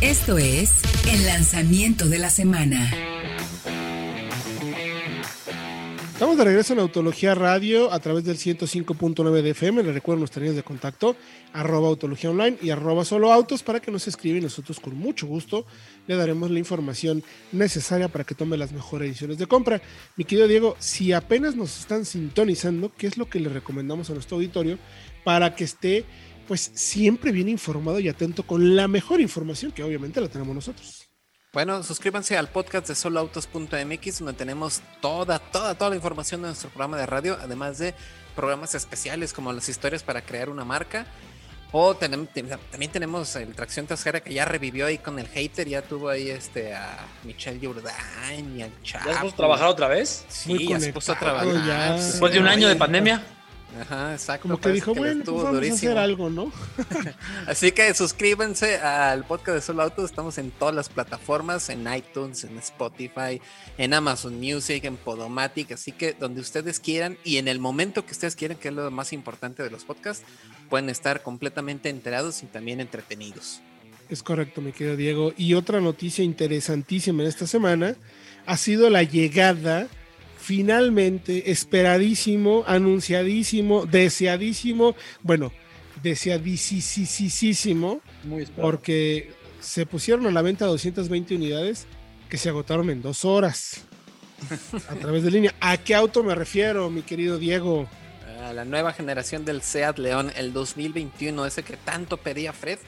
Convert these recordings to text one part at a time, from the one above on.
Esto es el lanzamiento de la semana. Estamos de regreso en Autología Radio a través del 105.9 de FM. Les recuerdo nuestras líneas de contacto, arroba Autología Online y arroba Solo Autos para que nos escriban. Nosotros con mucho gusto le daremos la información necesaria para que tome las mejores decisiones de compra. Mi querido Diego, si apenas nos están sintonizando, ¿qué es lo que le recomendamos a nuestro auditorio para que esté pues siempre bien informado y atento con la mejor información que obviamente la tenemos nosotros? Bueno, suscríbanse al podcast de soloautos.mx donde tenemos toda, toda, toda la información de nuestro programa de radio, además de programas especiales como las historias para crear una marca. O también tenemos el Tracción Trasera que ya revivió ahí con el hater, ya tuvo ahí este a Michelle Jourdain y al Chapo. ¿Ya se puso a trabajar otra vez? Sí, ya se puso a trabajar. Después de un año de pandemia. Ajá, exacto. Como que dijo, bueno, pues vamos a hacer algo, ¿no? Así que suscríbanse al podcast de Solo Autos. Estamos en todas las plataformas, en iTunes, en Spotify, en Amazon Music, en Podomatic. Así que donde ustedes quieran y en el momento que ustedes quieran, que es lo más importante de los podcasts, pueden estar completamente enterados y también entretenidos. Es correcto, mi querido Diego. Y otra noticia interesantísima en esta semana ha sido la llegada finalmente, esperadísimo, anunciadísimo, deseadísimo, bueno, deseadísimo, porque se pusieron a la venta 220 unidades que se agotaron en dos horas a través de línea. ¿A qué auto me refiero, mi querido Diego? A la nueva generación del Seat León, el 2021, ese que tanto pedía Fred.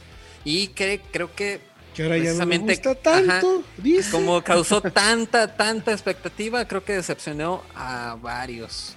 Y que creo que que ahora ya no me gusta tanto. Como causó tanta, tanta expectativa, creo que decepcionó a varios.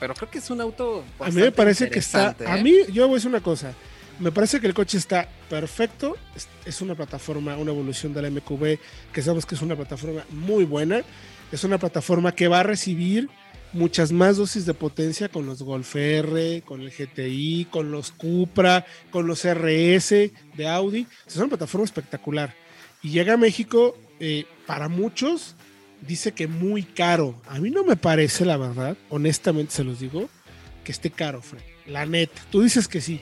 Pero creo que es un auto. A mí me parece que está. A ¿eh? mí, yo voy a decir una cosa. Me parece que el coche está perfecto. Es, una plataforma, una evolución de la MQB, que sabemos que es una plataforma muy buena. Es una plataforma que va a recibir muchas más dosis de potencia con los Golf R, con el GTI, con los Cupra, con los RS de Audi. Es una plataforma espectacular. Y llega a México, eh, para muchos, dice que muy caro. A mí no me parece, la verdad, honestamente se los digo, que esté caro, Fred. La neta. Tú dices que sí.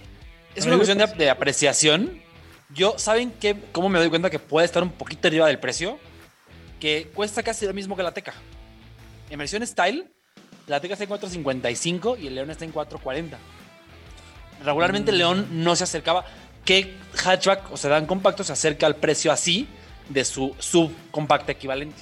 Es una cuestión de, apreciación. Yo, ¿saben qué? ¿Cómo me doy cuenta que puede estar un poquito arriba del precio? Que cuesta casi lo mismo que la Teca. En versión Style, la Teca está en 4.55 y el León está en 4.40. Regularmente el mm. León no se acercaba. ¿Qué hatchback o sedán compacto se acerca al precio así de su subcompacta equivalente?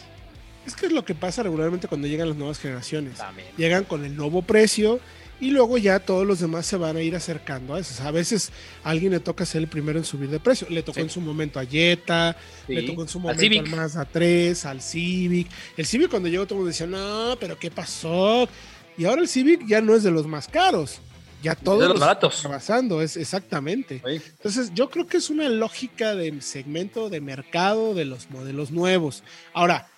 Es que es lo que pasa regularmente cuando llegan las nuevas generaciones. Llegan con el nuevo precio y luego ya todos los demás se van a ir acercando a eso. a veces a alguien le toca ser el primero en subir de precio. Le tocó en su momento a Jetta, le tocó en su momento al, Mazda 3, al Civic. El Civic cuando llegó todo el mundo decía, no, pero ¿qué pasó? Y ahora el Civic ya no es de los más caros. Ya todos de los baratos. Pasando, es exactamente. Entonces, yo creo que es una lógica de segmento de mercado de los modelos nuevos. Ahora,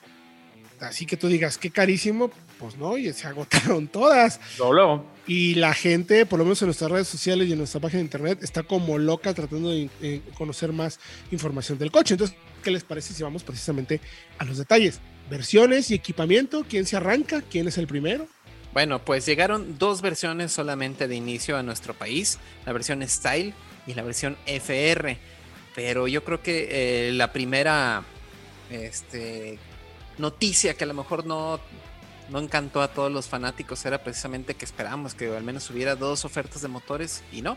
así que tú digas, qué carísimo, pues no, y se agotaron todas. luego. Y la gente, por lo menos en nuestras redes sociales y en nuestra página de internet, está como loca tratando de eh, conocer más información del coche. Entonces, ¿qué les parece si vamos precisamente a los detalles? Versiones y equipamiento, ¿quién se arranca? ¿Quién es el primero? Bueno, pues llegaron dos versiones solamente de inicio a nuestro país, la versión Style y la versión FR. Pero yo creo que eh, la primera este, noticia que a lo mejor no no encantó a todos los fanáticos era precisamente que esperábamos que al menos hubiera dos ofertas de motores y no.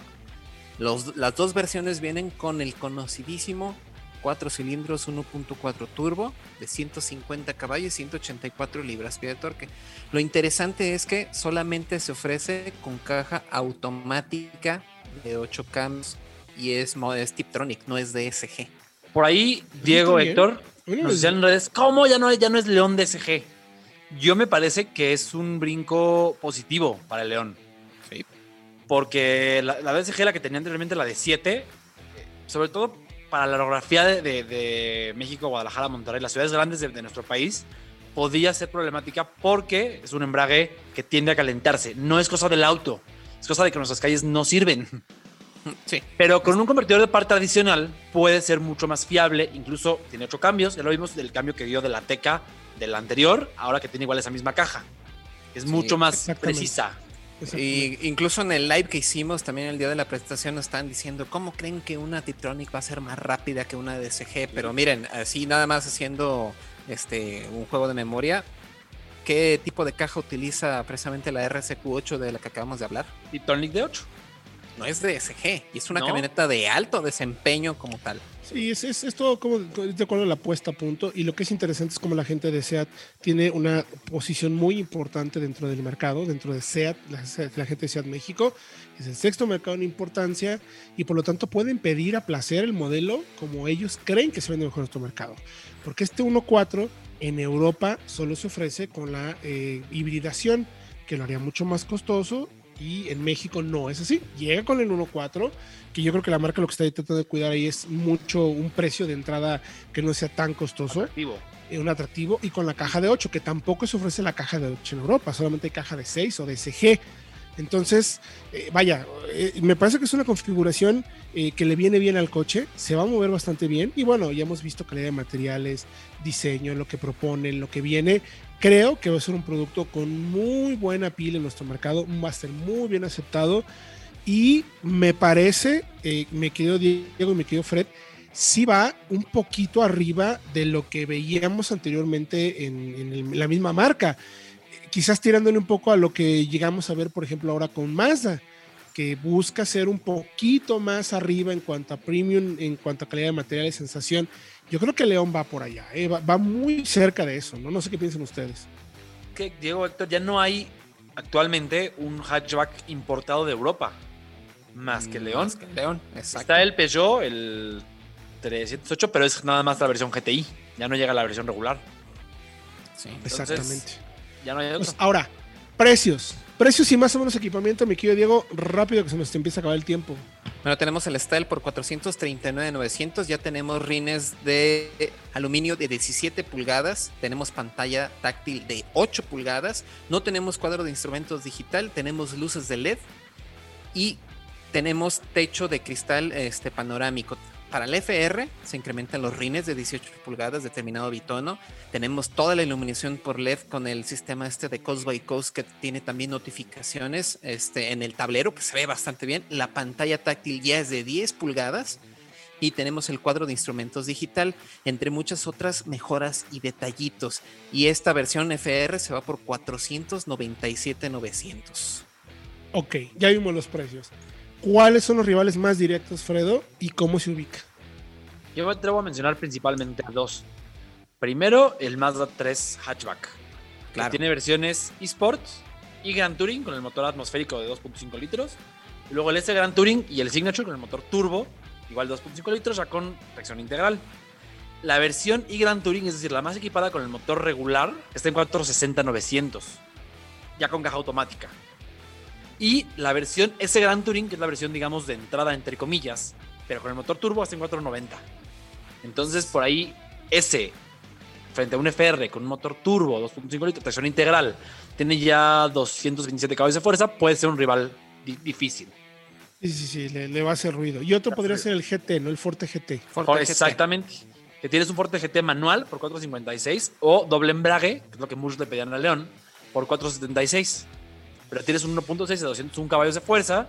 las dos versiones vienen con el conocidísimo 4 cilindros 1.4 turbo de 150 caballos y 184 libras-pie de torque. Lo interesante es que solamente se ofrece con caja automática de 8 cambios y es, es Tiptronic, no es DSG. Por ahí, Diego, Héctor, nos en redes, ¿cómo ya no, ya no es León DSG? Yo me parece que es un brinco positivo para el León. Sí. Porque la, la la que tenía anteriormente, la de 7, sobre todo para la orografía de, México, Guadalajara, Monterrey, las ciudades grandes de, nuestro país, podía ser problemática porque es un embrague que tiende a calentarse. No es cosa del auto, es cosa de que nuestras calles no sirven. Sí. Pero con un convertidor de par tradicional puede ser mucho más fiable, incluso tiene ocho cambios, ya lo vimos del cambio que dio de la Teca del anterior, ahora que tiene igual esa misma caja. Es mucho más precisa. Y incluso en el live que hicimos también el día de la presentación nos están diciendo cómo creen que una Tiptronic va a ser más rápida que una DSG, pero miren, así nada más haciendo este un juego de memoria, ¿qué tipo de caja utiliza precisamente la RSQ8 de la que acabamos de hablar? Tiptronic de 8 no es DSG, y es una camioneta de alto desempeño como tal. Sí, es, es, todo como de acuerdo a la puesta a punto. Y lo que es interesante es como la gente de SEAT tiene una posición muy importante dentro del mercado, dentro de SEAT, la, gente de SEAT México. Es el sexto mercado en importancia y por lo tanto pueden pedir a placer el modelo como ellos creen que se vende mejor en nuestro mercado. Porque este 1.4 en Europa solo se ofrece con la eh, hibridación, que lo haría mucho más costoso y en México no es así. Llega con el 1.4, que yo creo que la marca lo que está tratando de cuidar ahí es mucho un precio de entrada que no sea tan costoso. Atractivo. Eh, un atractivo y con la caja de 8, que tampoco se ofrece la caja de 8 en Europa, solamente hay caja de 6 o de SG. Entonces, eh, vaya, eh, me parece que es una configuración que le viene bien al coche, se va a mover bastante bien y bueno, ya hemos visto calidad de materiales, diseño, lo que proponen, lo que viene. Creo que va a ser un producto con muy buena pila en nuestro mercado, va a ser muy bien aceptado y me parece, eh, me quedo Diego y me quedo Fred, sí va un poquito arriba de lo que veíamos anteriormente en, la misma marca. Quizás tirándole un poco a lo que llegamos a ver, por ejemplo, ahora con Mazda, que busca ser un poquito más arriba en cuanto a premium, en cuanto a calidad de material y sensación. Yo creo que León va por allá, eh, va, muy cerca de eso, ¿no? No sé qué piensan ustedes. Que Diego Héctor, ya no hay actualmente un hatchback importado de Europa más que León. León, Está el Peugeot, el 308, pero es nada más la versión GTI. Ya no llega a la versión regular. Sí, exactamente. Ya no hay pues ahora, precios. Precios y más o menos equipamiento, mi querido Diego, rápido que se nos empieza a acabar el tiempo. Bueno, tenemos el Style por 439,900. Ya tenemos rines de aluminio de 17 pulgadas. Tenemos pantalla táctil de 8 pulgadas. No tenemos cuadro de instrumentos digital. Tenemos luces de LED. Y tenemos techo de cristal este, panorámico. Para el FR se incrementan los rines de 18 pulgadas, determinado bitono. Tenemos toda la iluminación por LED con el sistema este de Coast by Coast que tiene también notificaciones este, en el tablero, que se ve bastante bien. La pantalla táctil ya es de 10 pulgadas y tenemos el cuadro de instrumentos digital, entre muchas otras mejoras y detallitos. Y esta versión FR se va por 497,900. Ok, ya vimos los precios. ¿Cuáles son los rivales más directos, Fredo, y cómo se ubica? Yo me atrevo a mencionar principalmente dos. Primero, el Mazda 3 Hatchback, que tiene versiones eSport y Grand Touring con el motor atmosférico de 2.5 litros. Y luego el S Grand Touring y el Signature con el motor turbo, igual 2.5 litros, ya con tracción integral. La versión y Grand Touring, es decir, la más equipada con el motor regular, está en 460-900, ya con caja automática. Y la versión S Gran Touring, que es la versión, digamos, de entrada, entre comillas, pero con el motor turbo hasta en 490. Entonces, por ahí, S, frente a un FR con un motor turbo, 2.5 litros, tracción integral, tiene ya 227 caballos de fuerza, puede ser un rival difícil. Sí, sí, sí, le, va a hacer ruido. Y otro podría ser el GT, ¿no? El Forte GT. Exactamente. Que tienes un Forte GT manual por 456 o doble embrague, que es lo que muchos le pedían a León, por 476 pero tienes un 1.6 de 201 caballos de fuerza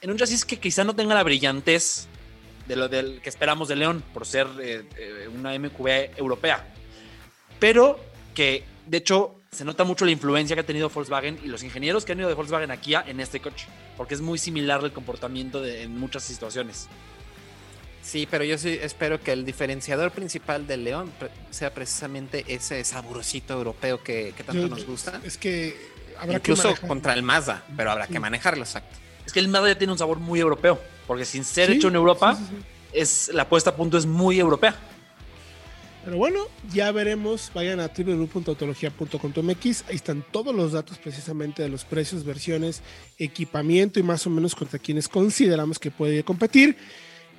en un chasis que quizá no tenga la brillantez de lo del que esperamos de León por ser eh, eh, una MQB europea, pero que de hecho se nota mucho la influencia que ha tenido Volkswagen y los ingenieros que han ido de Volkswagen aquí en este coche, porque es muy similar el comportamiento en muchas situaciones. Sí, pero yo sí espero que el diferenciador principal del León sea precisamente ese saborosito europeo que, tanto nos gusta. Es que Incluso contra el Mazda, pero habrá que manejarlo, exacto. Es que el Mazda ya tiene un sabor muy europeo, porque sin ser hecho en Europa, es la puesta a punto es muy europea. Pero bueno, ya veremos. Vayan a www.autologia.com.mx. Ahí están todos los datos precisamente de los precios, versiones, equipamiento y más o menos contra quienes consideramos que puede competir.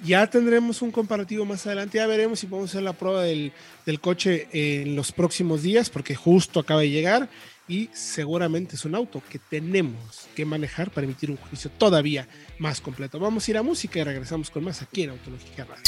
Ya tendremos un comparativo más adelante. Ya veremos si podemos hacer la prueba del, del coche en los próximos días, porque justo acaba de llegar y seguramente es un auto que tenemos que manejar para emitir un juicio todavía más completo. Vamos a ir a música y regresamos con más aquí en Autológica Radio.